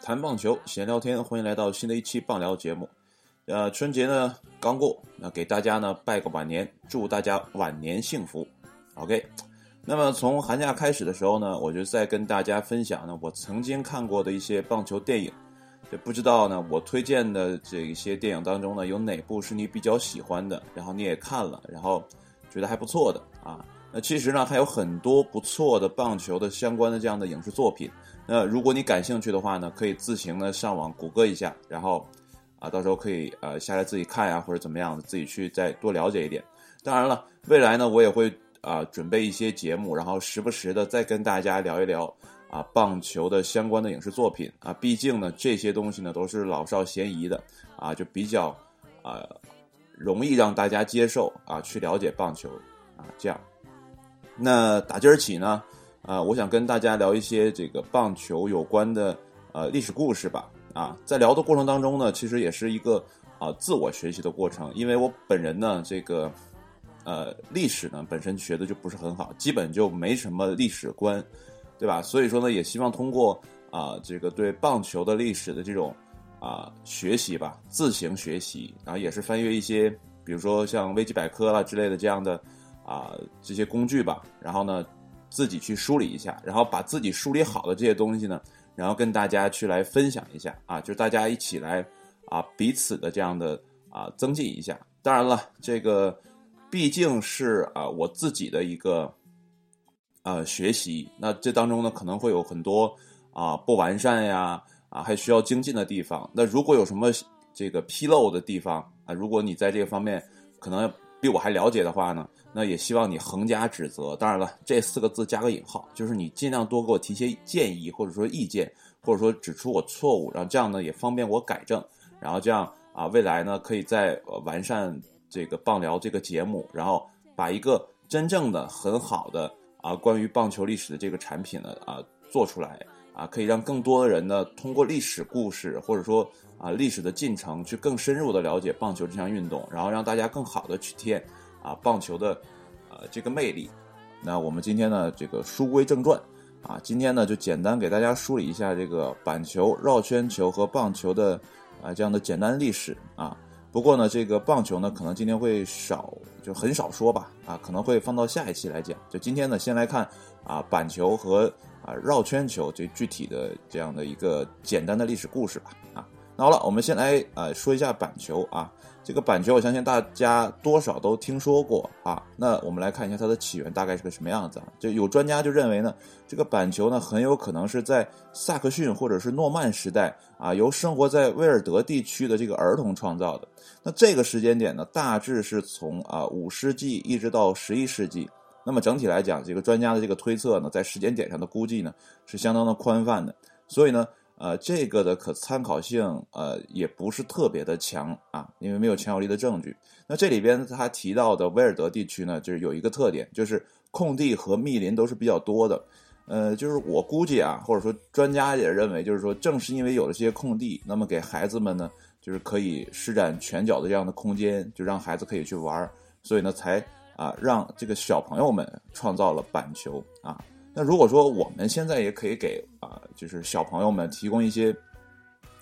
谈棒球，闲聊天，欢迎来到新的一期棒聊节目。呃，春节呢刚过，那给大家呢拜个晚年，祝大家晚年幸福。OK，那么从寒假开始的时候呢，我就在跟大家分享呢我曾经看过的一些棒球电影。就不知道呢，我推荐的这些电影当中呢，有哪部是你比较喜欢的，然后你也看了，然后觉得还不错的啊？那其实呢，还有很多不错的棒球的相关的这样的影视作品。那如果你感兴趣的话呢，可以自行的上网谷歌一下，然后啊，到时候可以呃下来自己看呀，或者怎么样，自己去再多了解一点。当然了，未来呢，我也会啊准备一些节目，然后时不时的再跟大家聊一聊。啊，棒球的相关的影视作品啊，毕竟呢，这些东西呢都是老少咸宜的啊，就比较啊容易让大家接受啊，去了解棒球啊，这样。那打今儿起呢，啊，我想跟大家聊一些这个棒球有关的呃历史故事吧。啊，在聊的过程当中呢，其实也是一个啊自我学习的过程，因为我本人呢，这个呃历史呢本身学的就不是很好，基本就没什么历史观。对吧？所以说呢，也希望通过啊，这个对棒球的历史的这种啊学习吧，自行学习，然后也是翻阅一些，比如说像维基百科啦之类的这样的啊这些工具吧，然后呢自己去梳理一下，然后把自己梳理好的这些东西呢，然后跟大家去来分享一下啊，就大家一起来啊彼此的这样的啊增进一下。当然了，这个毕竟是啊我自己的一个。呃，学习那这当中呢，可能会有很多啊不完善呀，啊还需要精进的地方。那如果有什么这个纰漏的地方啊，如果你在这个方面可能比我还了解的话呢，那也希望你横加指责。当然了，这四个字加个引号，就是你尽量多给我提些建议，或者说意见，或者说指出我错误，然后这样呢也方便我改正。然后这样啊，未来呢可以再完善这个棒聊这个节目，然后把一个真正的很好的。啊，关于棒球历史的这个产品呢，啊，做出来啊，可以让更多的人呢，通过历史故事或者说啊历史的进程，去更深入的了解棒球这项运动，然后让大家更好的去体验啊棒球的呃这个魅力。那我们今天呢，这个书归正传啊，今天呢就简单给大家梳理一下这个板球、绕圈球和棒球的啊这样的简单历史啊。不过呢，这个棒球呢，可能今天会少，就很少说吧，啊，可能会放到下一期来讲。就今天呢，先来看啊板球和啊绕圈球这具体的这样的一个简单的历史故事吧，那好了，我们先来呃说一下板球啊。这个板球，我相信大家多少都听说过啊。那我们来看一下它的起源大概是个什么样子啊？就有专家就认为呢，这个板球呢很有可能是在萨克逊或者是诺曼时代啊，由生活在威尔德地区的这个儿童创造的。那这个时间点呢，大致是从啊五世纪一直到十一世纪。那么整体来讲，这个专家的这个推测呢，在时间点上的估计呢是相当的宽泛的。所以呢。呃，这个的可参考性呃也不是特别的强啊，因为没有强有力的证据。那这里边他提到的威尔德地区呢，就是有一个特点，就是空地和密林都是比较多的。呃，就是我估计啊，或者说专家也认为，就是说正是因为有了这些空地，那么给孩子们呢，就是可以施展拳脚的这样的空间，就让孩子可以去玩，所以呢，才啊让这个小朋友们创造了板球啊。那如果说我们现在也可以给啊，就是小朋友们提供一些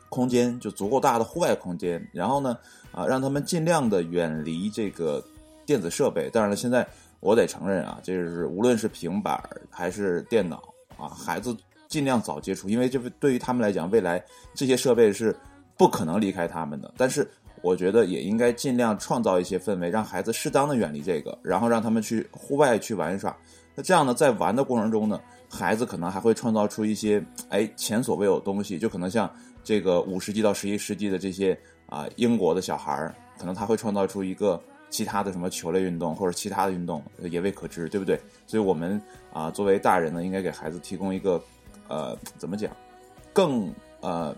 空间，就足够大的户外空间，然后呢，啊，让他们尽量的远离这个电子设备。当然了，现在我得承认啊，就是无论是平板还是电脑啊，孩子尽量早接触，因为这对于他们来讲，未来这些设备是不可能离开他们的。但是我觉得也应该尽量创造一些氛围，让孩子适当的远离这个，然后让他们去户外去玩耍。那这样呢，在玩的过程中呢，孩子可能还会创造出一些哎前所未有的东西，就可能像这个五世纪到十一世纪的这些啊英国的小孩儿，可能他会创造出一个其他的什么球类运动或者其他的运动也未可知，对不对？所以我们啊作为大人呢，应该给孩子提供一个呃怎么讲更呃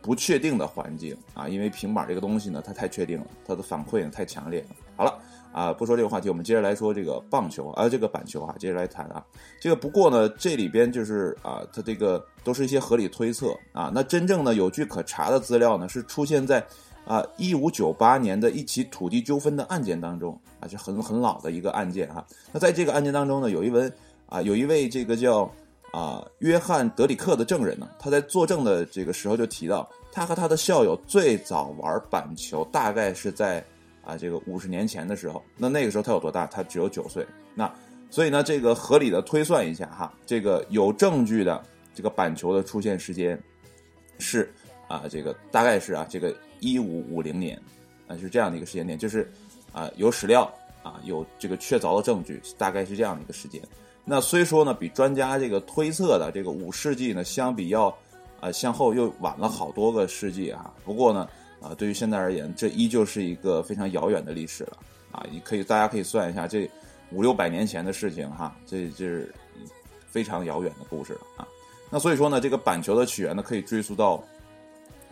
不确定的环境啊，因为平板这个东西呢，它太确定了，它的反馈呢太强烈了。好了。啊，不说这个话题，我们接着来说这个棒球啊，这个板球啊，接着来谈啊。这个不过呢，这里边就是啊，它这个都是一些合理推测啊。那真正的有据可查的资料呢，是出现在啊一五九八年的一起土地纠纷的案件当中啊，就很很老的一个案件哈。那在这个案件当中呢，有一位啊有一位这个叫啊约翰德里克的证人呢，他在作证的这个时候就提到，他和他的校友最早玩板球大概是在啊这个五十年前的时候。那那个时候他有多大？他只有九岁。那所以呢，这个合理的推算一下哈，这个有证据的这个板球的出现时间是啊，这个大概是啊，这个一五五零年啊，是这样的一个时间点，就是啊有史料啊有这个确凿的证据，大概是这样的一个时间。那虽说呢，比专家这个推测的这个五世纪呢，相比要啊向后又晚了好多个世纪啊。不过呢，啊对于现在而言，这依旧是一个非常遥远的历史了啊。你可以大家可以算一下这。五六百年前的事情哈，这这是非常遥远的故事了啊。那所以说呢，这个板球的起源呢，可以追溯到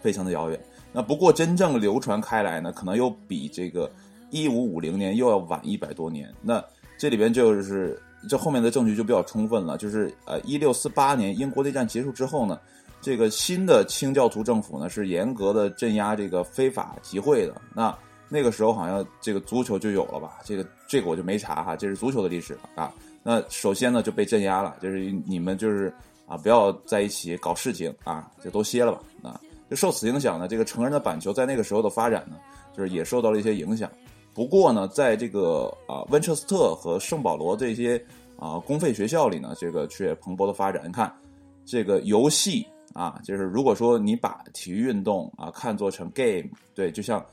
非常的遥远。那不过真正流传开来呢，可能又比这个一五五零年又要晚一百多年。那这里边就是这后面的证据就比较充分了，就是呃一六四八年英国内战结束之后呢，这个新的清教徒政府呢是严格的镇压这个非法集会的。那那个时候好像这个足球就有了吧？这个这个我就没查哈，这是足球的历史啊。那首先呢就被镇压了，就是你们就是啊不要在一起搞事情啊，就都歇了吧啊。就受此影响呢，这个成人的板球在那个时候的发展呢，就是也受到了一些影响。不过呢，在这个啊温彻斯特和圣保罗这些啊公费学校里呢，这个却蓬勃的发展。你看这个游戏啊，就是如果说你把体育运动啊看作成 game，对，就像。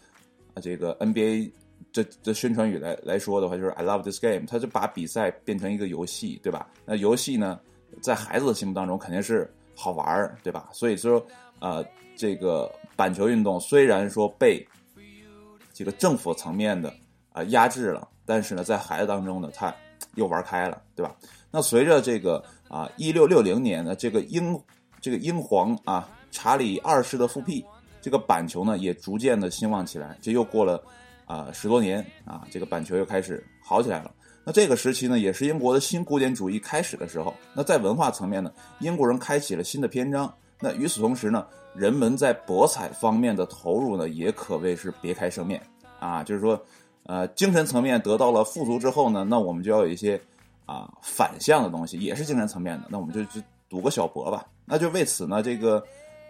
啊，这个 NBA 这这宣传语来来说的话，就是 I love this game，他就把比赛变成一个游戏，对吧？那游戏呢，在孩子的心目当中肯定是好玩儿，对吧？所以说，呃，这个板球运动虽然说被这个政府层面的啊压制了，但是呢，在孩子当中呢，他又玩开了，对吧？那随着这个啊，一六六零年的这个英这个英皇啊查理二世的复辟。这个板球呢也逐渐的兴旺起来，这又过了啊十多年啊，这个板球又开始好起来了。那这个时期呢，也是英国的新古典主义开始的时候。那在文化层面呢，英国人开启了新的篇章。那与此同时呢，人们在博彩方面的投入呢，也可谓是别开生面啊。就是说，呃，精神层面得到了富足之后呢，那我们就要有一些啊反向的东西，也是精神层面的。那我们就就赌个小博吧。那就为此呢，这个。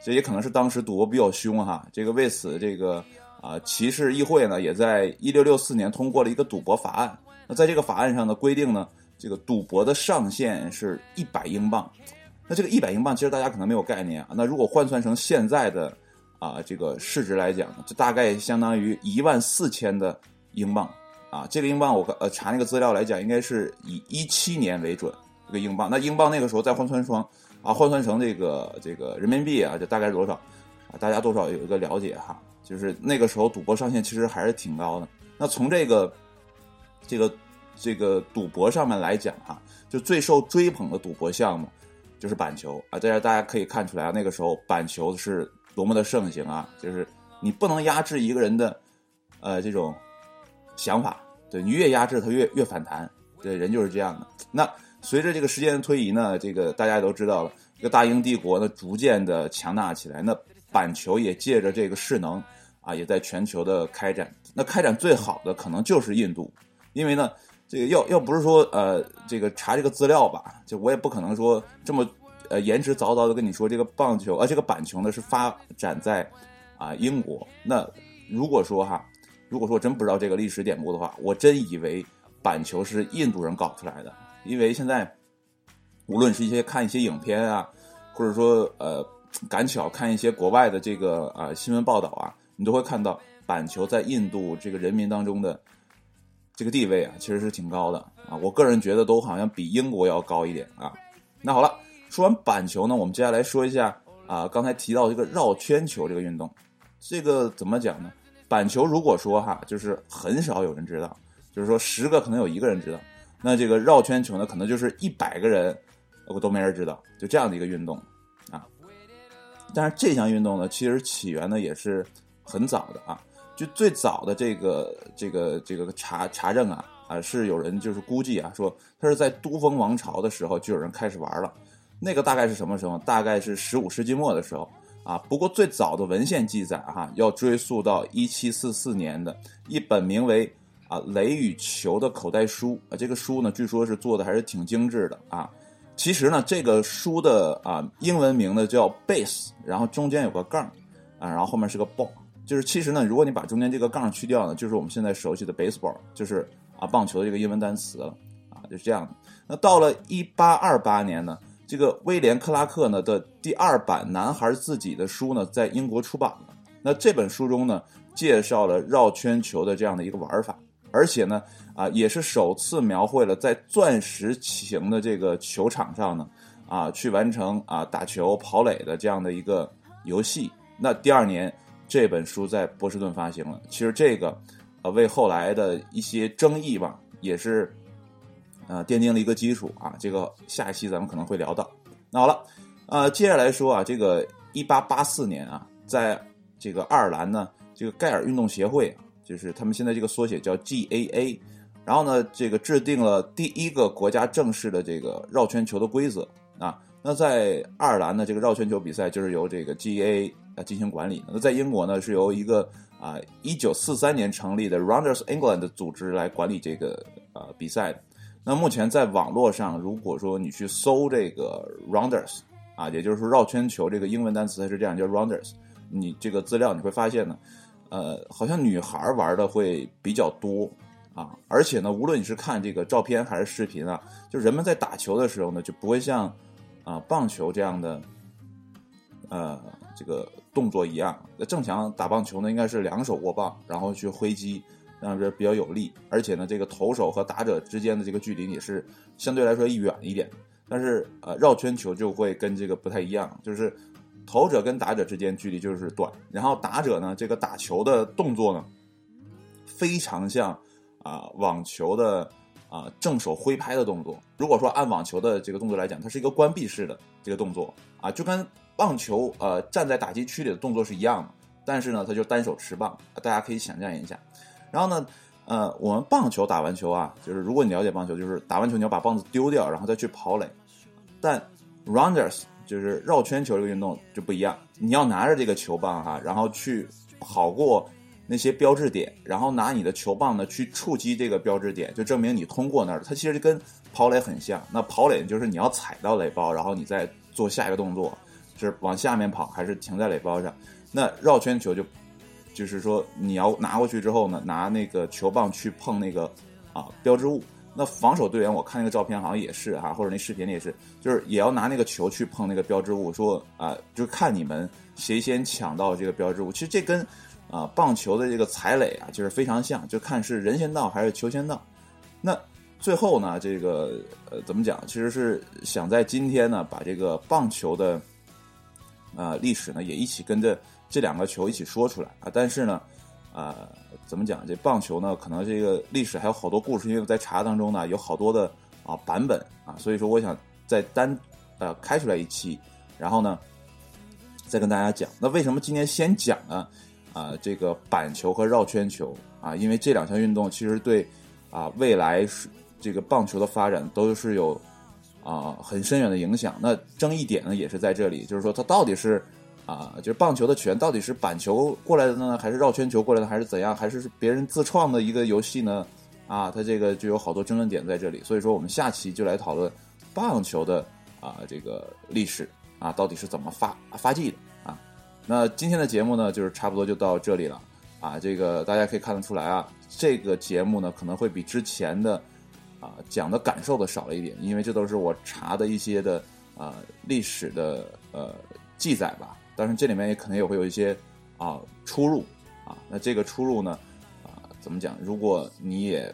这也可能是当时赌博比较凶哈，这个为此这个啊骑士议会呢也在一六六四年通过了一个赌博法案。那在这个法案上呢规定呢，这个赌博的上限是一百英镑。那这个一百英镑其实大家可能没有概念啊。那如果换算成现在的啊这个市值来讲，就大概相当于一万四千的英镑啊。这个英镑我呃查那个资料来讲，应该是以一七年为准这个英镑。那英镑那个时候再换算成。啊，换算成这个这个人民币啊，就大概是多少？啊，大家多少有一个了解哈。就是那个时候赌博上限其实还是挺高的。那从这个这个这个赌博上面来讲哈，就最受追捧的赌博项目就是板球啊。这样大家可以看出来啊，那个时候板球是多么的盛行啊。就是你不能压制一个人的呃这种想法，对你越压制他越越反弹，对人就是这样的。那。随着这个时间的推移呢，这个大家都知道了，这个大英帝国呢逐渐的强大起来。那板球也借着这个势能啊，也在全球的开展。那开展最好的可能就是印度，因为呢，这个要要不是说呃，这个查这个资料吧，就我也不可能说这么呃言之凿凿的跟你说这个棒球啊，这个板球呢是发展在啊英国。那如果说哈，如果说真不知道这个历史典故的话，我真以为板球是印度人搞出来的。因为现在，无论是一些看一些影片啊，或者说呃赶巧看一些国外的这个啊新闻报道啊，你都会看到板球在印度这个人民当中的这个地位啊，其实是挺高的啊。我个人觉得都好像比英国要高一点啊。那好了，说完板球呢，我们接下来说一下啊刚才提到这个绕圈球这个运动，这个怎么讲呢？板球如果说哈，就是很少有人知道，就是说十个可能有一个人知道。那这个绕圈球呢，可能就是一百个人，我都没人知道，就这样的一个运动，啊。但是这项运动呢，其实起源呢也是很早的啊，就最早的这个这个这个查查证啊啊，是有人就是估计啊，说他是在都封王朝的时候就有人开始玩了，那个大概是什么时候？大概是十五世纪末的时候啊。不过最早的文献记载哈，要追溯到一七四四年的一本名为啊《雷与球》的口袋书啊。这个书呢，据说是做的还是挺精致的啊。其实呢，这个书的啊英文名呢叫 base，然后中间有个杠啊，然后后面是个 ball。就是其实呢，如果你把中间这个杠去掉呢，就是我们现在熟悉的 baseball，就是啊棒球的这个英文单词了啊，就是这样的。那到了一八二八年呢，这个威廉克拉克呢的第二版男孩自己的书呢在英国出版了。那这本书中呢介绍了绕圈球的这样的一个玩法，而且呢啊也是首次描绘了在钻石型的这个球场上呢啊去完成啊打球跑垒的这样的一个游戏。那第二年。这本书在波士顿发行了，其实这个，呃，为后来的一些争议吧，也是，呃，奠定了一个基础啊。这个下一期咱们可能会聊到。那好了，呃，接下来说啊，这个一八八四年啊，在这个爱尔兰呢，这个盖尔运动协会，就是他们现在这个缩写叫 GAA，然后呢，这个制定了第一个国家正式的这个绕圈球的规则啊。那在爱尔兰呢，这个绕圈球比赛就是由这个 GAA。啊，进行管理。那在英国呢，是由一个啊，一九四三年成立的 Rounders England 组织来管理这个呃比赛。那目前在网络上，如果说你去搜这个 Runders 啊，也就是说绕圈球这个英文单词它是这样叫 Runders，你这个资料你会发现呢，呃，好像女孩玩的会比较多啊，而且呢，无论你是看这个照片还是视频啊，就人们在打球的时候呢，就不会像啊棒球这样的呃这个。动作一样，那正常打棒球呢，应该是两手握棒，然后去挥击，让这比较有力。而且呢，这个投手和打者之间的这个距离也是相对来说远一点。但是呃，绕圈球就会跟这个不太一样，就是投者跟打者之间距离就是短，然后打者呢，这个打球的动作呢，非常像啊网球的啊正手挥拍的动作。如果说按网球的这个动作来讲，它是一个关闭式的这个动作啊，就跟。棒球呃站在打击区里的动作是一样的，但是呢，他就单手持棒，大家可以想象一下。然后呢，呃，我们棒球打完球啊，就是如果你了解棒球，就是打完球你要把棒子丢掉，然后再去跑垒。但 rounders 就是绕圈球这个运动就不一样，你要拿着这个球棒哈，然后去跑过那些标志点，然后拿你的球棒呢去触及这个标志点，就证明你通过那儿。它其实跟跑垒很像。那跑垒就是你要踩到垒包，然后你再做下一个动作。是往下面跑还是停在垒包上？那绕圈球就，就是说你要拿过去之后呢，拿那个球棒去碰那个啊标志物。那防守队员我看那个照片好像也是哈，或者那视频里也是，就是也要拿那个球去碰那个标志物，说啊，就看你们谁先抢到这个标志物。其实这跟啊棒球的这个踩垒啊就是非常像，就看是人先到还是球先到。那最后呢，这个呃怎么讲？其实是想在今天呢把这个棒球的。呃，历史呢也一起跟着这两个球一起说出来啊，但是呢，呃，怎么讲？这棒球呢，可能这个历史还有好多故事，因为在查当中呢有好多的啊版本啊，所以说我想再单呃开出来一期，然后呢再跟大家讲。那为什么今天先讲呢？啊，这个板球和绕圈球啊，因为这两项运动其实对啊未来是这个棒球的发展都是有。啊，很深远的影响。那争议点呢，也是在这里，就是说它到底是啊，就是棒球的拳到底是板球过来的呢，还是绕圈球过来的，还是怎样，还是别人自创的一个游戏呢？啊，它这个就有好多争论点在这里。所以说，我们下期就来讨论棒球的啊这个历史啊，到底是怎么发发迹的啊？那今天的节目呢，就是差不多就到这里了啊。这个大家可以看得出来啊，这个节目呢可能会比之前的。啊，讲的感受的少了一点，因为这都是我查的一些的啊历史的呃记载吧。但是这里面也可能也会有一些啊出入啊。那这个出入呢啊怎么讲？如果你也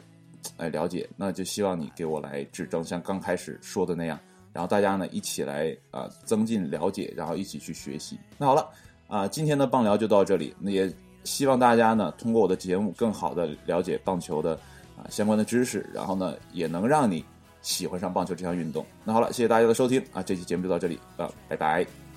哎了解，那就希望你给我来指正，像刚开始说的那样，然后大家呢一起来啊增进了解，然后一起去学习。那好了啊，今天的棒聊就到这里。那也希望大家呢通过我的节目，更好的了解棒球的啊。相关的知识，然后呢，也能让你喜欢上棒球这项运动。那好了，谢谢大家的收听啊，这期节目就到这里啊，拜拜。